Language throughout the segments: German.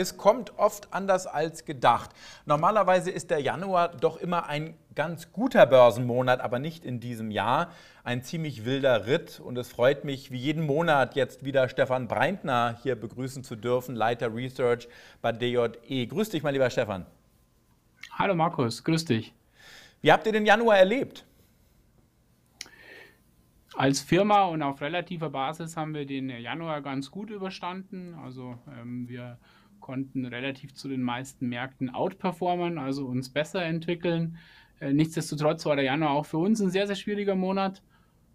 Es kommt oft anders als gedacht. Normalerweise ist der Januar doch immer ein ganz guter Börsenmonat, aber nicht in diesem Jahr. Ein ziemlich wilder Ritt und es freut mich, wie jeden Monat jetzt wieder Stefan Breintner hier begrüßen zu dürfen, Leiter Research bei DJE. Grüß dich, mein lieber Stefan. Hallo Markus, grüß dich. Wie habt ihr den Januar erlebt? Als Firma und auf relativer Basis haben wir den Januar ganz gut überstanden. Also ähm, wir konnten relativ zu den meisten Märkten outperformen, also uns besser entwickeln. Äh, nichtsdestotrotz war der Januar auch für uns ein sehr, sehr schwieriger Monat.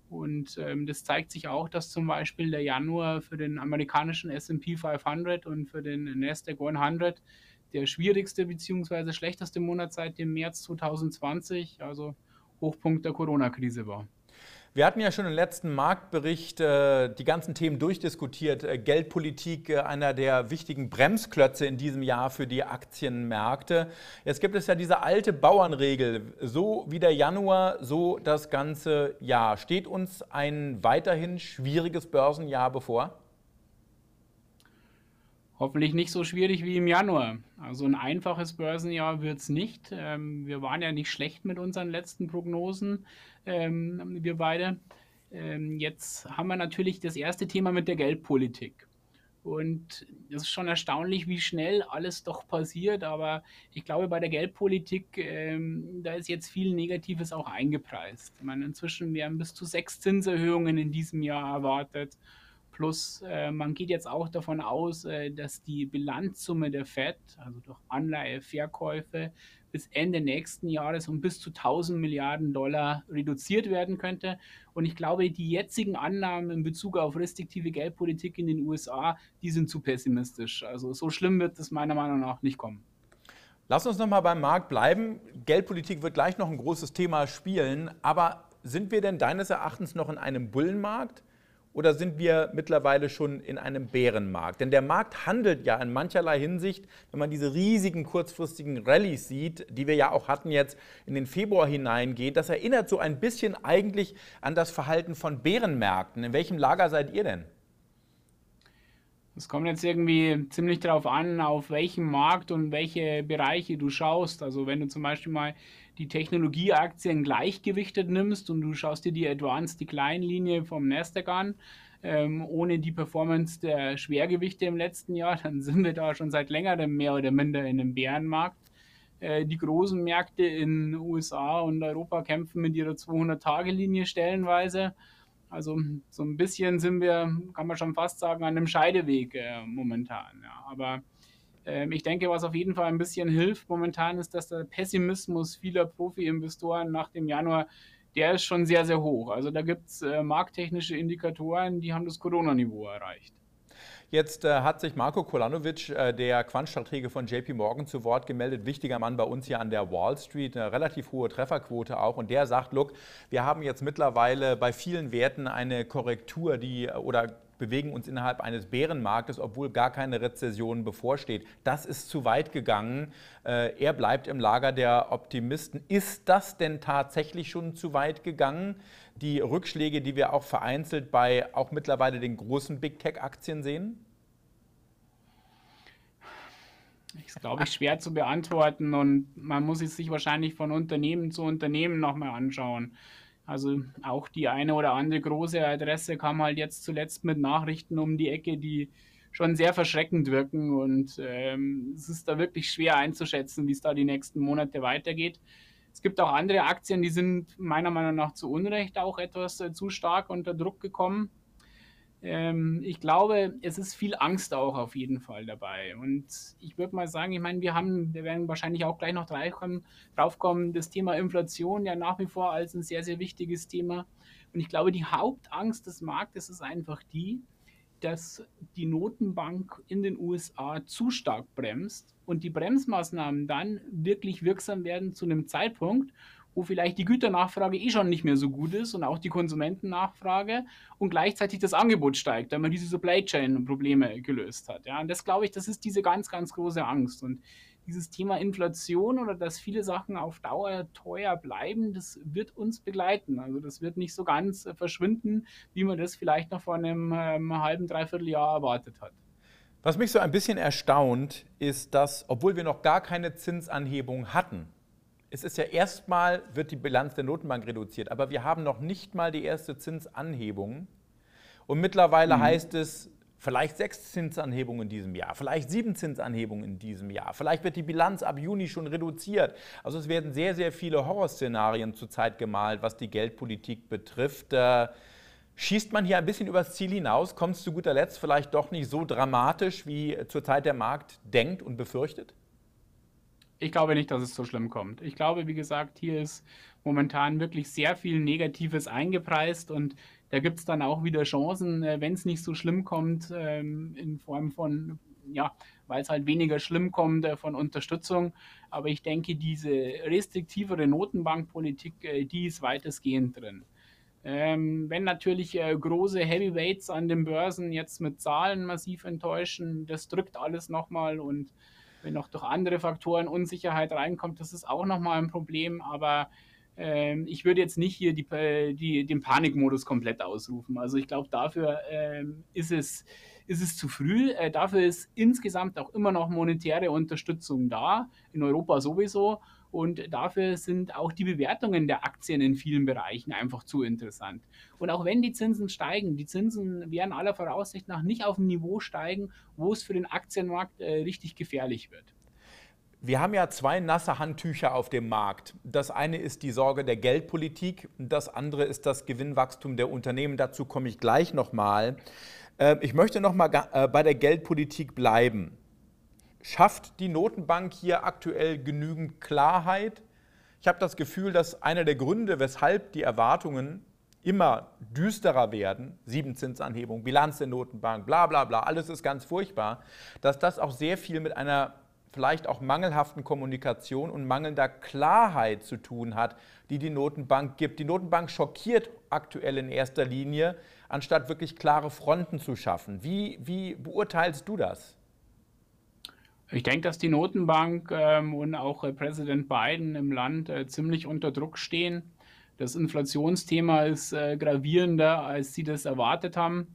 Und ähm, das zeigt sich auch, dass zum Beispiel der Januar für den amerikanischen SP 500 und für den NASDAQ 100 der schwierigste bzw. schlechteste Monat seit dem März 2020, also Hochpunkt der Corona-Krise war. Wir hatten ja schon im letzten Marktbericht äh, die ganzen Themen durchdiskutiert. Äh, Geldpolitik, äh, einer der wichtigen Bremsklötze in diesem Jahr für die Aktienmärkte. Jetzt gibt es ja diese alte Bauernregel, so wie der Januar, so das ganze Jahr. Steht uns ein weiterhin schwieriges Börsenjahr bevor? Hoffentlich nicht so schwierig wie im Januar. Also ein einfaches Börsenjahr wird es nicht. Ähm, wir waren ja nicht schlecht mit unseren letzten Prognosen, ähm, wir beide. Ähm, jetzt haben wir natürlich das erste Thema mit der Geldpolitik. Und es ist schon erstaunlich, wie schnell alles doch passiert. Aber ich glaube, bei der Geldpolitik, ähm, da ist jetzt viel Negatives auch eingepreist. Ich meine, inzwischen werden bis zu sechs Zinserhöhungen in diesem Jahr erwartet. Plus, äh, man geht jetzt auch davon aus, äh, dass die Bilanzsumme der FED, also durch Anleiheverkäufe, bis Ende nächsten Jahres um bis zu 1000 Milliarden Dollar reduziert werden könnte. Und ich glaube, die jetzigen Annahmen in Bezug auf restriktive Geldpolitik in den USA, die sind zu pessimistisch. Also so schlimm wird es meiner Meinung nach nicht kommen. Lass uns noch mal beim Markt bleiben. Geldpolitik wird gleich noch ein großes Thema spielen. Aber sind wir denn deines Erachtens noch in einem Bullenmarkt? Oder sind wir mittlerweile schon in einem Bärenmarkt? Denn der Markt handelt ja in mancherlei Hinsicht, wenn man diese riesigen kurzfristigen Rallyes sieht, die wir ja auch hatten jetzt in den Februar hineingehen, das erinnert so ein bisschen eigentlich an das Verhalten von Bärenmärkten. In welchem Lager seid ihr denn? Es kommt jetzt irgendwie ziemlich darauf an, auf welchen Markt und welche Bereiche du schaust. Also wenn du zum Beispiel mal die Technologieaktien gleichgewichtet nimmst und du schaust dir die Advanced Decline Linie vom Nasdaq an, ähm, ohne die Performance der Schwergewichte im letzten Jahr, dann sind wir da schon seit längerem mehr oder minder in einem Bärenmarkt. Äh, die großen Märkte in USA und Europa kämpfen mit ihrer 200-Tage-Linie stellenweise. Also so ein bisschen sind wir, kann man schon fast sagen, an einem Scheideweg äh, momentan. Ja. Aber ähm, ich denke, was auf jeden Fall ein bisschen hilft momentan, ist, dass der Pessimismus vieler Profi-Investoren nach dem Januar, der ist schon sehr, sehr hoch. Also da gibt es äh, markttechnische Indikatoren, die haben das Corona-Niveau erreicht. Jetzt äh, hat sich Marco Kolanovic, äh, der Quantstratege von JP Morgan, zu Wort gemeldet. Wichtiger Mann bei uns hier an der Wall Street, eine relativ hohe Trefferquote auch. Und der sagt, look, wir haben jetzt mittlerweile bei vielen Werten eine Korrektur, die oder bewegen uns innerhalb eines Bärenmarktes, obwohl gar keine Rezession bevorsteht. Das ist zu weit gegangen. Äh, er bleibt im Lager der Optimisten. Ist das denn tatsächlich schon zu weit gegangen? Die Rückschläge, die wir auch vereinzelt bei auch mittlerweile den großen Big Tech-Aktien sehen? Das ist, glaube ich, schwer zu beantworten und man muss es sich wahrscheinlich von Unternehmen zu Unternehmen nochmal anschauen. Also auch die eine oder andere große Adresse kam halt jetzt zuletzt mit Nachrichten um die Ecke, die schon sehr verschreckend wirken und ähm, es ist da wirklich schwer einzuschätzen, wie es da die nächsten Monate weitergeht. Es gibt auch andere Aktien, die sind meiner Meinung nach zu Unrecht auch etwas äh, zu stark unter Druck gekommen. Ähm, ich glaube, es ist viel Angst auch auf jeden Fall dabei. Und ich würde mal sagen, ich meine, wir haben, wir werden wahrscheinlich auch gleich noch draufkommen, das Thema Inflation ja nach wie vor als ein sehr, sehr wichtiges Thema. Und ich glaube, die Hauptangst des Marktes ist einfach die, dass die Notenbank in den USA zu stark bremst und die Bremsmaßnahmen dann wirklich wirksam werden zu einem Zeitpunkt, wo vielleicht die Güternachfrage eh schon nicht mehr so gut ist und auch die Konsumentennachfrage und gleichzeitig das Angebot steigt, weil man diese Supply Chain Probleme gelöst hat. Ja, und das glaube ich, das ist diese ganz, ganz große Angst. Und dieses Thema Inflation oder dass viele Sachen auf Dauer teuer bleiben, das wird uns begleiten. Also das wird nicht so ganz verschwinden, wie man das vielleicht noch vor einem, einem halben, dreiviertel Jahr erwartet hat. Was mich so ein bisschen erstaunt, ist, dass, obwohl wir noch gar keine Zinsanhebung hatten, es ist ja erstmal, wird die Bilanz der Notenbank reduziert, aber wir haben noch nicht mal die erste Zinsanhebung. Und mittlerweile mhm. heißt es, vielleicht sechs Zinsanhebungen in diesem Jahr, vielleicht sieben Zinsanhebungen in diesem Jahr, vielleicht wird die Bilanz ab Juni schon reduziert. Also es werden sehr, sehr viele Horrorszenarien zurzeit gemalt, was die Geldpolitik betrifft. Äh, Schießt man hier ein bisschen übers Ziel hinaus? Kommt es zu guter Letzt vielleicht doch nicht so dramatisch, wie zurzeit der Markt denkt und befürchtet? Ich glaube nicht, dass es so schlimm kommt. Ich glaube, wie gesagt, hier ist momentan wirklich sehr viel Negatives eingepreist und da gibt es dann auch wieder Chancen, äh, wenn es nicht so schlimm kommt, ähm, in Form von, ja, weil es halt weniger schlimm kommt äh, von Unterstützung. Aber ich denke, diese restriktivere Notenbankpolitik, äh, die ist weitestgehend drin. Ähm, wenn natürlich große Heavyweights an den Börsen jetzt mit Zahlen massiv enttäuschen, das drückt alles nochmal und wenn noch durch andere Faktoren Unsicherheit reinkommt, das ist auch nochmal ein Problem, aber ähm, ich würde jetzt nicht hier die, äh, die, den Panikmodus komplett ausrufen. Also ich glaube, dafür ähm, ist, es, ist es zu früh. Äh, dafür ist insgesamt auch immer noch monetäre Unterstützung da, in Europa sowieso. Und dafür sind auch die Bewertungen der Aktien in vielen Bereichen einfach zu interessant. Und auch wenn die Zinsen steigen, die Zinsen werden aller Voraussicht nach nicht auf ein Niveau steigen, wo es für den Aktienmarkt äh, richtig gefährlich wird. Wir haben ja zwei nasse Handtücher auf dem Markt. Das eine ist die Sorge der Geldpolitik, das andere ist das Gewinnwachstum der Unternehmen. Dazu komme ich gleich nochmal. Äh, ich möchte nochmal äh, bei der Geldpolitik bleiben. Schafft die Notenbank hier aktuell genügend Klarheit? Ich habe das Gefühl, dass einer der Gründe, weshalb die Erwartungen immer düsterer werden, sieben Zinsanhebung, Bilanz der Notenbank, bla bla bla, alles ist ganz furchtbar, dass das auch sehr viel mit einer vielleicht auch mangelhaften Kommunikation und mangelnder Klarheit zu tun hat, die die Notenbank gibt. Die Notenbank schockiert aktuell in erster Linie, anstatt wirklich klare Fronten zu schaffen. Wie, wie beurteilst du das? Ich denke, dass die Notenbank ähm, und auch äh, Präsident Biden im Land äh, ziemlich unter Druck stehen. Das Inflationsthema ist äh, gravierender, als sie das erwartet haben.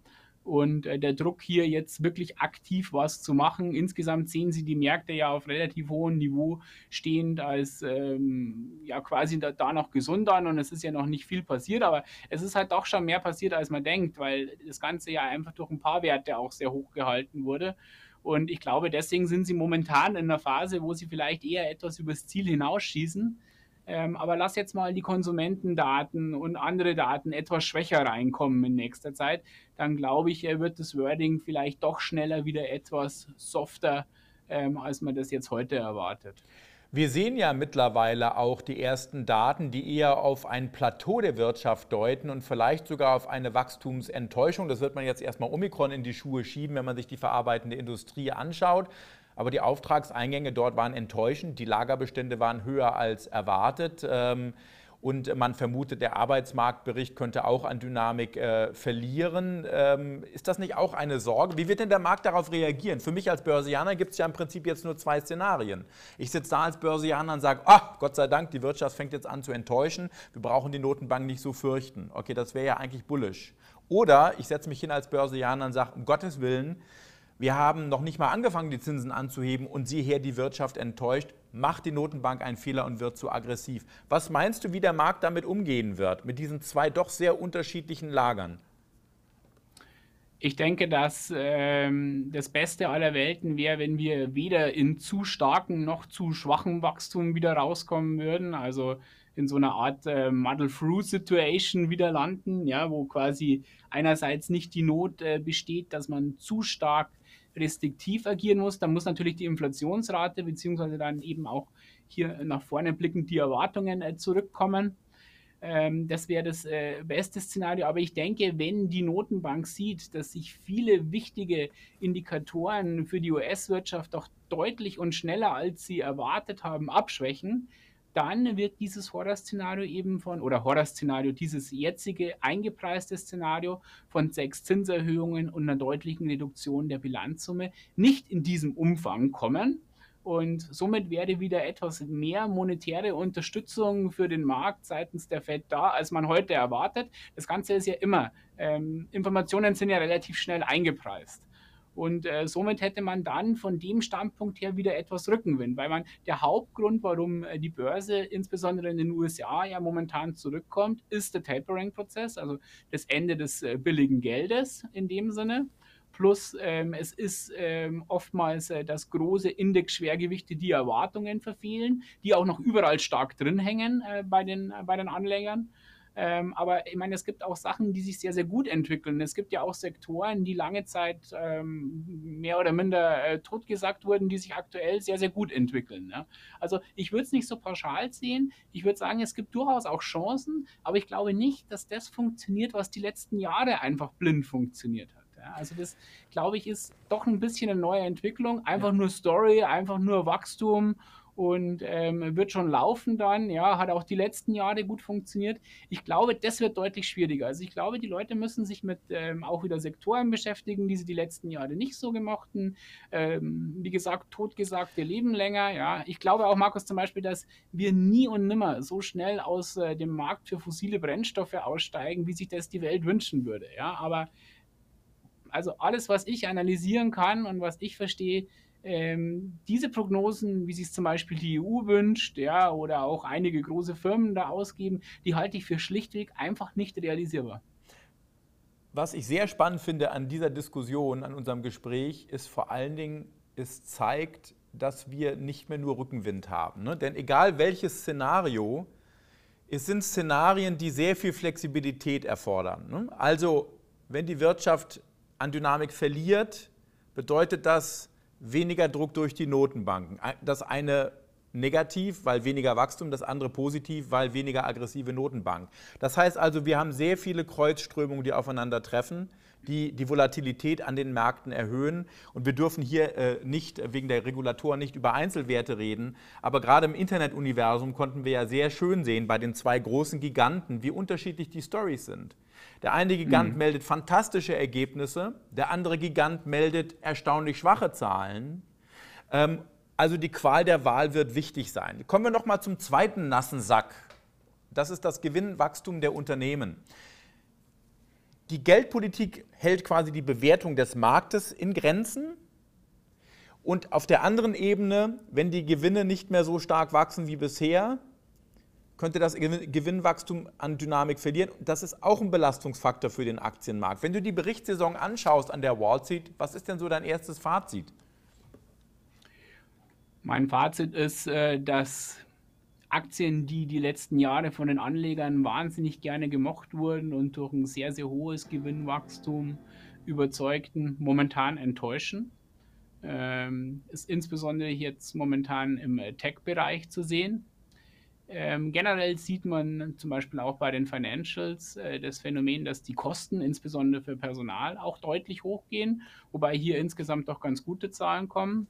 Und äh, der Druck hier jetzt wirklich aktiv was zu machen. Insgesamt sehen Sie die Märkte ja auf relativ hohem Niveau stehend als ähm, ja quasi da, da, noch gesund an und es ist ja noch nicht viel passiert, aber es ist halt doch schon mehr passiert, als man denkt, weil das Ganze ja einfach durch ein paar Werte auch sehr hoch gehalten wurde. Und ich glaube, deswegen sind sie momentan in einer Phase, wo sie vielleicht eher etwas übers Ziel hinausschießen. Ähm, aber lass jetzt mal die Konsumentendaten und andere Daten etwas schwächer reinkommen in nächster Zeit. Dann glaube ich, wird das Wording vielleicht doch schneller wieder etwas softer, ähm, als man das jetzt heute erwartet. Wir sehen ja mittlerweile auch die ersten Daten, die eher auf ein Plateau der Wirtschaft deuten und vielleicht sogar auf eine Wachstumsenttäuschung. Das wird man jetzt erstmal Omikron in die Schuhe schieben, wenn man sich die verarbeitende Industrie anschaut. Aber die Auftragseingänge dort waren enttäuschend. Die Lagerbestände waren höher als erwartet. Ähm, und man vermutet, der Arbeitsmarktbericht könnte auch an Dynamik äh, verlieren. Ähm, ist das nicht auch eine Sorge? Wie wird denn der Markt darauf reagieren? Für mich als Börsianer gibt es ja im Prinzip jetzt nur zwei Szenarien. Ich sitze da als Börsianer und sage, ach, Gott sei Dank, die Wirtschaft fängt jetzt an zu enttäuschen. Wir brauchen die Notenbank nicht so fürchten. Okay, das wäre ja eigentlich bullisch. Oder ich setze mich hin als Börsianer und sage, um Gottes Willen, wir haben noch nicht mal angefangen, die Zinsen anzuheben und sieh her, die Wirtschaft enttäuscht. Macht die Notenbank einen Fehler und wird zu aggressiv. Was meinst du, wie der Markt damit umgehen wird, mit diesen zwei doch sehr unterschiedlichen Lagern? Ich denke, dass ähm, das Beste aller Welten wäre, wenn wir weder in zu starken noch zu schwachen Wachstum wieder rauskommen würden. Also in so einer Art äh, Muddle-Through-Situation wieder landen, ja, wo quasi einerseits nicht die Not äh, besteht, dass man zu stark restriktiv agieren muss, dann muss natürlich die Inflationsrate beziehungsweise dann eben auch hier nach vorne blickend die Erwartungen äh, zurückkommen. Ähm, das wäre das äh, beste Szenario. Aber ich denke, wenn die Notenbank sieht, dass sich viele wichtige Indikatoren für die US-Wirtschaft doch deutlich und schneller als sie erwartet haben abschwächen, dann wird dieses Horrorszenario eben von, oder Horrorszenario, dieses jetzige eingepreiste Szenario von sechs Zinserhöhungen und einer deutlichen Reduktion der Bilanzsumme nicht in diesem Umfang kommen. Und somit wäre wieder etwas mehr monetäre Unterstützung für den Markt seitens der Fed da, als man heute erwartet. Das Ganze ist ja immer, ähm, Informationen sind ja relativ schnell eingepreist. Und äh, somit hätte man dann von dem Standpunkt her wieder etwas Rückenwind, weil man der Hauptgrund, warum äh, die Börse insbesondere in den USA ja momentan zurückkommt, ist der Tapering-Prozess, also das Ende des äh, billigen Geldes in dem Sinne. Plus ähm, es ist ähm, oftmals äh, das große Index-Schwergewichte, die Erwartungen verfehlen, die auch noch überall stark drin hängen äh, bei, den, äh, bei den Anlegern. Ähm, aber ich meine, es gibt auch Sachen, die sich sehr, sehr gut entwickeln. Es gibt ja auch Sektoren, die lange Zeit ähm, mehr oder minder äh, totgesagt wurden, die sich aktuell sehr, sehr gut entwickeln. Ja? Also ich würde es nicht so pauschal sehen. Ich würde sagen, es gibt durchaus auch Chancen, aber ich glaube nicht, dass das funktioniert, was die letzten Jahre einfach blind funktioniert hat. Ja? Also das, glaube ich, ist doch ein bisschen eine neue Entwicklung. Einfach ja. nur Story, einfach nur Wachstum und ähm, wird schon laufen dann. Ja, hat auch die letzten Jahre gut funktioniert. Ich glaube, das wird deutlich schwieriger. Also ich glaube, die Leute müssen sich mit ähm, auch wieder Sektoren beschäftigen, die sie die letzten Jahre nicht so gemochten. Ähm, wie gesagt, totgesagte leben länger. Ja, ich glaube auch, Markus, zum Beispiel, dass wir nie und nimmer so schnell aus äh, dem Markt für fossile Brennstoffe aussteigen, wie sich das die Welt wünschen würde. Ja, aber also alles, was ich analysieren kann und was ich verstehe, ähm, diese Prognosen, wie es zum Beispiel die EU wünscht, ja, oder auch einige große Firmen da ausgeben, die halte ich für schlichtweg einfach nicht realisierbar. Was ich sehr spannend finde an dieser Diskussion, an unserem Gespräch, ist vor allen Dingen, es zeigt, dass wir nicht mehr nur Rückenwind haben. Ne? Denn egal welches Szenario, es sind Szenarien, die sehr viel Flexibilität erfordern. Ne? Also, wenn die Wirtschaft an Dynamik verliert, bedeutet das, weniger Druck durch die Notenbanken. Das eine negativ, weil weniger Wachstum, das andere positiv, weil weniger aggressive Notenbank. Das heißt also, wir haben sehr viele Kreuzströmungen, die aufeinandertreffen, die die Volatilität an den Märkten erhöhen. Und wir dürfen hier äh, nicht wegen der Regulatoren nicht über Einzelwerte reden, aber gerade im Internetuniversum konnten wir ja sehr schön sehen bei den zwei großen Giganten, wie unterschiedlich die Stories sind. Der eine Gigant mhm. meldet fantastische Ergebnisse, der andere Gigant meldet erstaunlich schwache Zahlen. Ähm, also die Qual der Wahl wird wichtig sein. Kommen wir noch mal zum zweiten nassen Sack. Das ist das Gewinnwachstum der Unternehmen. Die Geldpolitik hält quasi die Bewertung des Marktes in Grenzen. Und auf der anderen Ebene, wenn die Gewinne nicht mehr so stark wachsen wie bisher, könnte das Gewinnwachstum an Dynamik verlieren. Das ist auch ein Belastungsfaktor für den Aktienmarkt. Wenn du die Berichtssaison anschaust an der Wall Street, was ist denn so dein erstes Fazit? Mein Fazit ist, äh, dass Aktien, die die letzten Jahre von den Anlegern wahnsinnig gerne gemocht wurden und durch ein sehr, sehr hohes Gewinnwachstum überzeugten, momentan enttäuschen. Ähm, ist insbesondere jetzt momentan im Tech-Bereich zu sehen. Ähm, generell sieht man zum Beispiel auch bei den Financials äh, das Phänomen, dass die Kosten, insbesondere für Personal, auch deutlich hochgehen, wobei hier insgesamt doch ganz gute Zahlen kommen.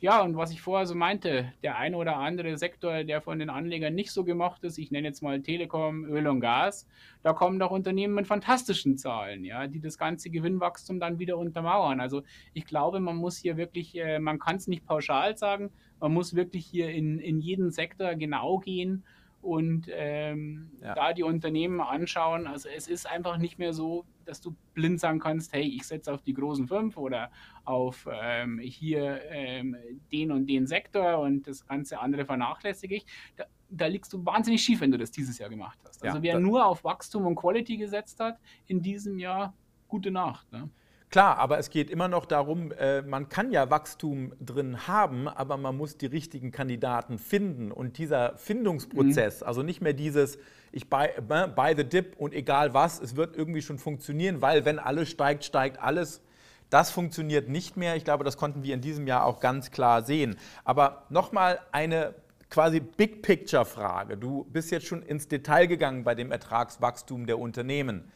Ja, und was ich vorher so meinte, der eine oder andere Sektor, der von den Anlegern nicht so gemacht ist, ich nenne jetzt mal Telekom, Öl und Gas, da kommen doch Unternehmen mit fantastischen Zahlen, ja, die das ganze Gewinnwachstum dann wieder untermauern. Also ich glaube, man muss hier wirklich, äh, man kann es nicht pauschal sagen, man muss wirklich hier in, in jeden Sektor genau gehen und ähm, ja. da die Unternehmen anschauen. Also es ist einfach nicht mehr so, dass du blind sagen kannst, hey, ich setze auf die großen fünf oder auf ähm, hier ähm, den und den Sektor und das ganze andere vernachlässige ich. Da, da, liegst du wahnsinnig schief, wenn du das dieses Jahr gemacht hast. Also ja, wer nur auf Wachstum und Quality gesetzt hat in diesem Jahr, gute Nacht. Ne? Klar, aber es geht immer noch darum, äh, man kann ja Wachstum drin haben, aber man muss die richtigen Kandidaten finden. Und dieser Findungsprozess, mhm. also nicht mehr dieses, ich buy, äh, buy the dip und egal was, es wird irgendwie schon funktionieren, weil wenn alles steigt, steigt alles. Das funktioniert nicht mehr. Ich glaube, das konnten wir in diesem Jahr auch ganz klar sehen. Aber nochmal eine quasi Big Picture Frage. Du bist jetzt schon ins Detail gegangen bei dem Ertragswachstum der Unternehmen.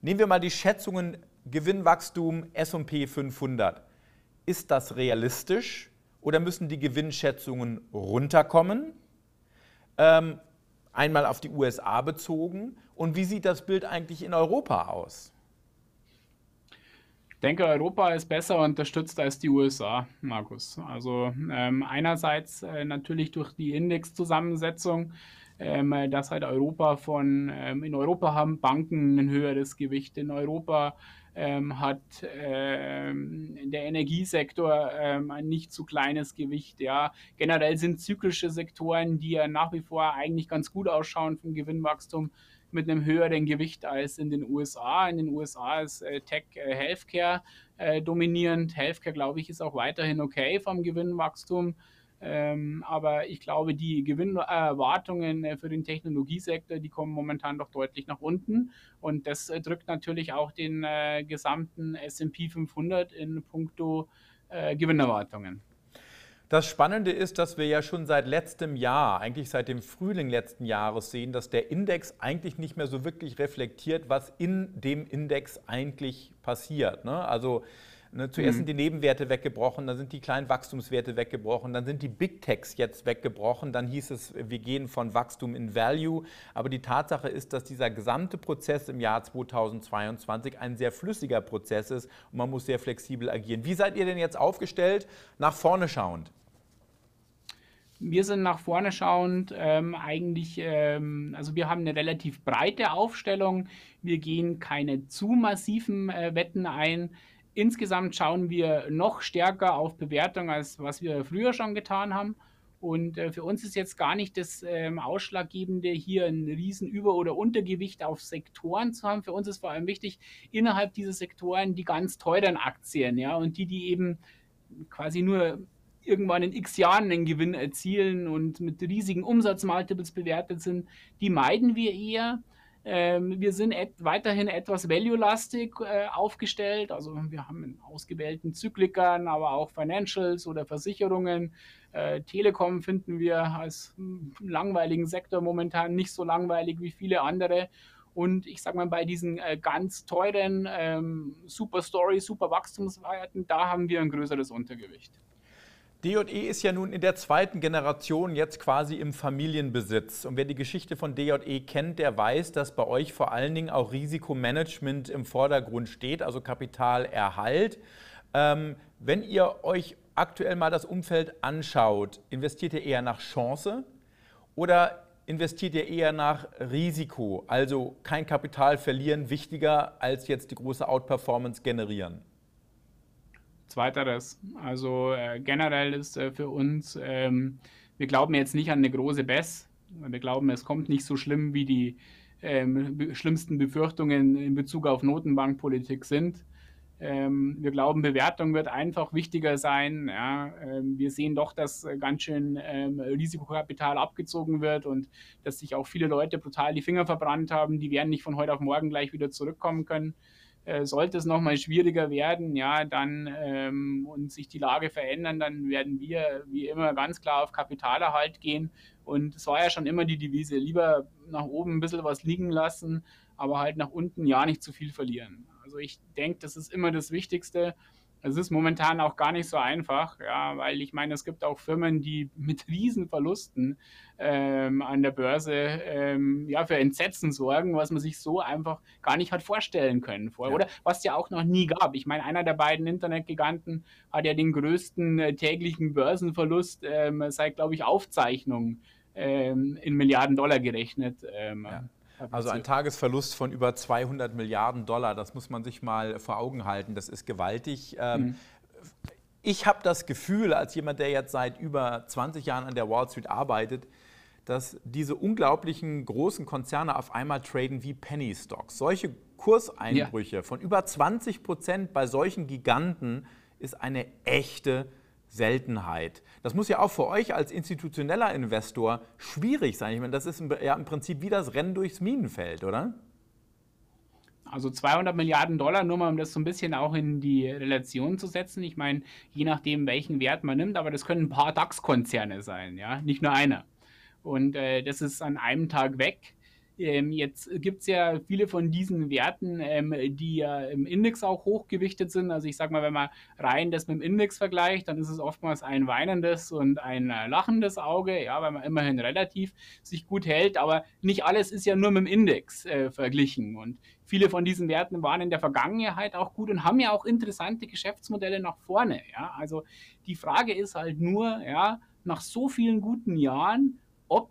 Nehmen wir mal die Schätzungen Gewinnwachstum SP 500. Ist das realistisch oder müssen die Gewinnschätzungen runterkommen? Ähm, einmal auf die USA bezogen. Und wie sieht das Bild eigentlich in Europa aus? Ich denke, Europa ist besser unterstützt als die USA, Markus. Also ähm, einerseits äh, natürlich durch die Indexzusammensetzung ähm, dass halt Europa von, ähm, in Europa haben Banken ein höheres Gewicht, in Europa ähm, hat ähm, der Energiesektor ähm, ein nicht zu kleines Gewicht. Ja. Generell sind zyklische Sektoren, die ja nach wie vor eigentlich ganz gut ausschauen vom Gewinnwachstum, mit einem höheren Gewicht als in den USA. In den USA ist äh, Tech äh, Healthcare äh, dominierend. Healthcare, glaube ich, ist auch weiterhin okay vom Gewinnwachstum. Ähm, aber ich glaube, die Gewinnerwartungen äh, für den Technologiesektor, die kommen momentan doch deutlich nach unten. Und das äh, drückt natürlich auch den äh, gesamten SP 500 in puncto äh, Gewinnerwartungen. Das Spannende ist, dass wir ja schon seit letztem Jahr, eigentlich seit dem Frühling letzten Jahres sehen, dass der Index eigentlich nicht mehr so wirklich reflektiert, was in dem Index eigentlich passiert. Ne? Also Ne, zuerst mhm. sind die Nebenwerte weggebrochen, dann sind die kleinen Wachstumswerte weggebrochen, dann sind die Big Techs jetzt weggebrochen, dann hieß es, wir gehen von Wachstum in Value. Aber die Tatsache ist, dass dieser gesamte Prozess im Jahr 2022 ein sehr flüssiger Prozess ist und man muss sehr flexibel agieren. Wie seid ihr denn jetzt aufgestellt, nach vorne schauend? Wir sind nach vorne schauend ähm, eigentlich, ähm, also wir haben eine relativ breite Aufstellung. Wir gehen keine zu massiven äh, Wetten ein. Insgesamt schauen wir noch stärker auf Bewertung, als was wir früher schon getan haben. Und äh, für uns ist jetzt gar nicht das ähm, Ausschlaggebende, hier ein riesen Über- oder Untergewicht auf Sektoren zu haben. Für uns ist vor allem wichtig, innerhalb dieser Sektoren die ganz teuren Aktien, ja, und die, die eben quasi nur irgendwann in x Jahren einen Gewinn erzielen und mit riesigen Umsatzmultiples bewertet sind, die meiden wir eher. Ähm, wir sind et weiterhin etwas value-lastig äh, aufgestellt. Also wir haben in ausgewählten Zyklikern, aber auch Financials oder Versicherungen. Äh, Telekom finden wir als hm, langweiligen Sektor momentan nicht so langweilig wie viele andere. Und ich sage mal, bei diesen äh, ganz teuren ähm, Super Story, Super Wachstumswerten, da haben wir ein größeres Untergewicht. DJE ist ja nun in der zweiten Generation jetzt quasi im Familienbesitz. Und wer die Geschichte von DJE kennt, der weiß, dass bei euch vor allen Dingen auch Risikomanagement im Vordergrund steht, also Kapitalerhalt. Ähm, wenn ihr euch aktuell mal das Umfeld anschaut, investiert ihr eher nach Chance oder investiert ihr eher nach Risiko? Also kein Kapital verlieren wichtiger als jetzt die große Outperformance generieren? Zweiteres. Also äh, generell ist äh, für uns, ähm, wir glauben jetzt nicht an eine große BES. Wir glauben, es kommt nicht so schlimm, wie die ähm, schlimmsten Befürchtungen in Bezug auf Notenbankpolitik sind. Ähm, wir glauben, Bewertung wird einfach wichtiger sein. Ja. Ähm, wir sehen doch, dass äh, ganz schön ähm, Risikokapital abgezogen wird und dass sich auch viele Leute brutal die Finger verbrannt haben. Die werden nicht von heute auf morgen gleich wieder zurückkommen können. Äh, sollte es nochmal schwieriger werden, ja, dann ähm, und sich die Lage verändern, dann werden wir wie immer ganz klar auf Kapitalerhalt gehen. Und es war ja schon immer die Devise, lieber nach oben ein bisschen was liegen lassen, aber halt nach unten ja nicht zu viel verlieren. Also ich denke, das ist immer das Wichtigste. Es ist momentan auch gar nicht so einfach, ja, weil ich meine, es gibt auch Firmen, die mit Riesenverlusten ähm, an der Börse ähm, ja, für Entsetzen sorgen, was man sich so einfach gar nicht hat vorstellen können vorher. Ja. Oder was es ja auch noch nie gab. Ich meine, einer der beiden Internetgiganten hat ja den größten äh, täglichen Börsenverlust ähm, seit, glaube ich, Aufzeichnung ähm, in Milliarden Dollar gerechnet. Ähm, ja. Also ein Tagesverlust von über 200 Milliarden Dollar, das muss man sich mal vor Augen halten, das ist gewaltig. Ähm, mhm. Ich habe das Gefühl, als jemand, der jetzt seit über 20 Jahren an der Wall Street arbeitet, dass diese unglaublichen großen Konzerne auf einmal traden wie Penny Stocks. Solche Kurseinbrüche ja. von über 20 Prozent bei solchen Giganten ist eine echte Seltenheit. Das muss ja auch für euch als institutioneller Investor schwierig sein. Ich meine, das ist ja im Prinzip wie das Rennen durchs Minenfeld, oder? Also 200 Milliarden Dollar, nur mal um das so ein bisschen auch in die Relation zu setzen. Ich meine, je nachdem, welchen Wert man nimmt, aber das können ein paar DAX-Konzerne sein, ja, nicht nur einer. Und äh, das ist an einem Tag weg. Ähm, jetzt gibt es ja viele von diesen Werten, ähm, die ja im Index auch hochgewichtet sind. Also ich sage mal, wenn man rein das mit dem Index vergleicht, dann ist es oftmals ein weinendes und ein äh, lachendes Auge, ja, weil man immerhin relativ sich gut hält. Aber nicht alles ist ja nur mit dem Index äh, verglichen. Und viele von diesen Werten waren in der Vergangenheit auch gut und haben ja auch interessante Geschäftsmodelle nach vorne. Ja. Also die Frage ist halt nur, ja, nach so vielen guten Jahren, ob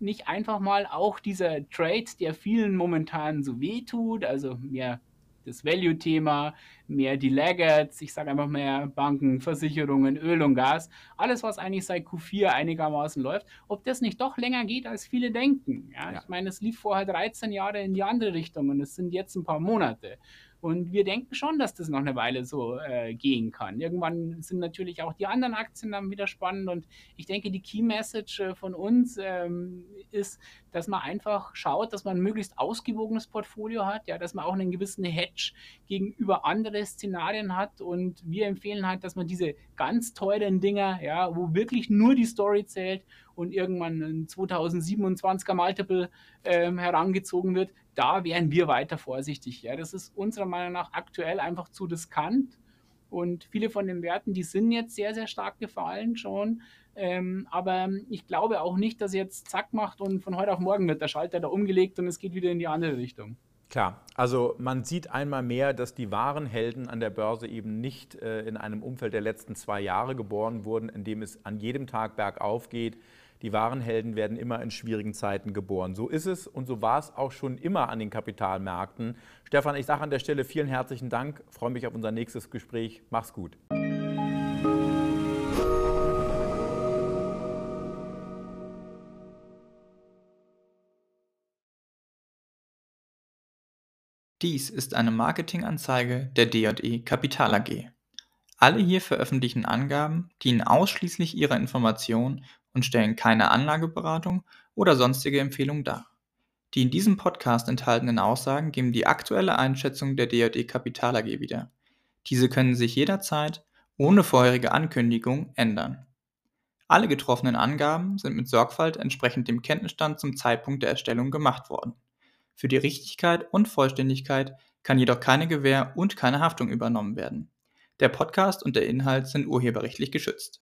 nicht einfach mal auch dieser Trade, der vielen momentan so wehtut, also mehr das Value-Thema, mehr die Laggards, ich sage einfach mehr Banken, Versicherungen, Öl und Gas, alles, was eigentlich seit Q4 einigermaßen läuft, ob das nicht doch länger geht, als viele denken. Ja, ja. Ich meine, es lief vorher 13 Jahre in die andere Richtung und es sind jetzt ein paar Monate. Und wir denken schon, dass das noch eine Weile so äh, gehen kann. Irgendwann sind natürlich auch die anderen Aktien dann wieder spannend. Und ich denke, die Key Message äh, von uns ähm, ist, dass man einfach schaut, dass man ein möglichst ausgewogenes Portfolio hat, ja, dass man auch einen gewissen Hedge gegenüber andere Szenarien hat. Und wir empfehlen halt, dass man diese ganz teuren Dinger, ja, wo wirklich nur die Story zählt und irgendwann ein 2027er Multiple ähm, herangezogen wird, da wären wir weiter vorsichtig. Ja. Das ist unserer Meinung nach aktuell einfach zu riskant. Und viele von den Werten, die sind jetzt sehr, sehr stark gefallen schon. Ähm, aber ich glaube auch nicht, dass jetzt zack macht und von heute auf morgen wird der Schalter da umgelegt und es geht wieder in die andere Richtung. Klar, also man sieht einmal mehr, dass die wahren Helden an der Börse eben nicht äh, in einem Umfeld der letzten zwei Jahre geboren wurden, in dem es an jedem Tag bergauf geht, die wahren Helden werden immer in schwierigen Zeiten geboren. So ist es und so war es auch schon immer an den Kapitalmärkten. Stefan, ich sage an der Stelle vielen herzlichen Dank, freue mich auf unser nächstes Gespräch. Mach's gut. Dies ist eine Marketinganzeige der D&E Kapital AG. Alle hier veröffentlichten Angaben dienen ausschließlich ihrer Information und stellen keine Anlageberatung oder sonstige Empfehlung dar. Die in diesem Podcast enthaltenen Aussagen geben die aktuelle Einschätzung der DJD Kapital AG wieder. Diese können sich jederzeit ohne vorherige Ankündigung ändern. Alle getroffenen Angaben sind mit Sorgfalt entsprechend dem Kenntnisstand zum Zeitpunkt der Erstellung gemacht worden. Für die Richtigkeit und Vollständigkeit kann jedoch keine Gewähr und keine Haftung übernommen werden. Der Podcast und der Inhalt sind urheberrechtlich geschützt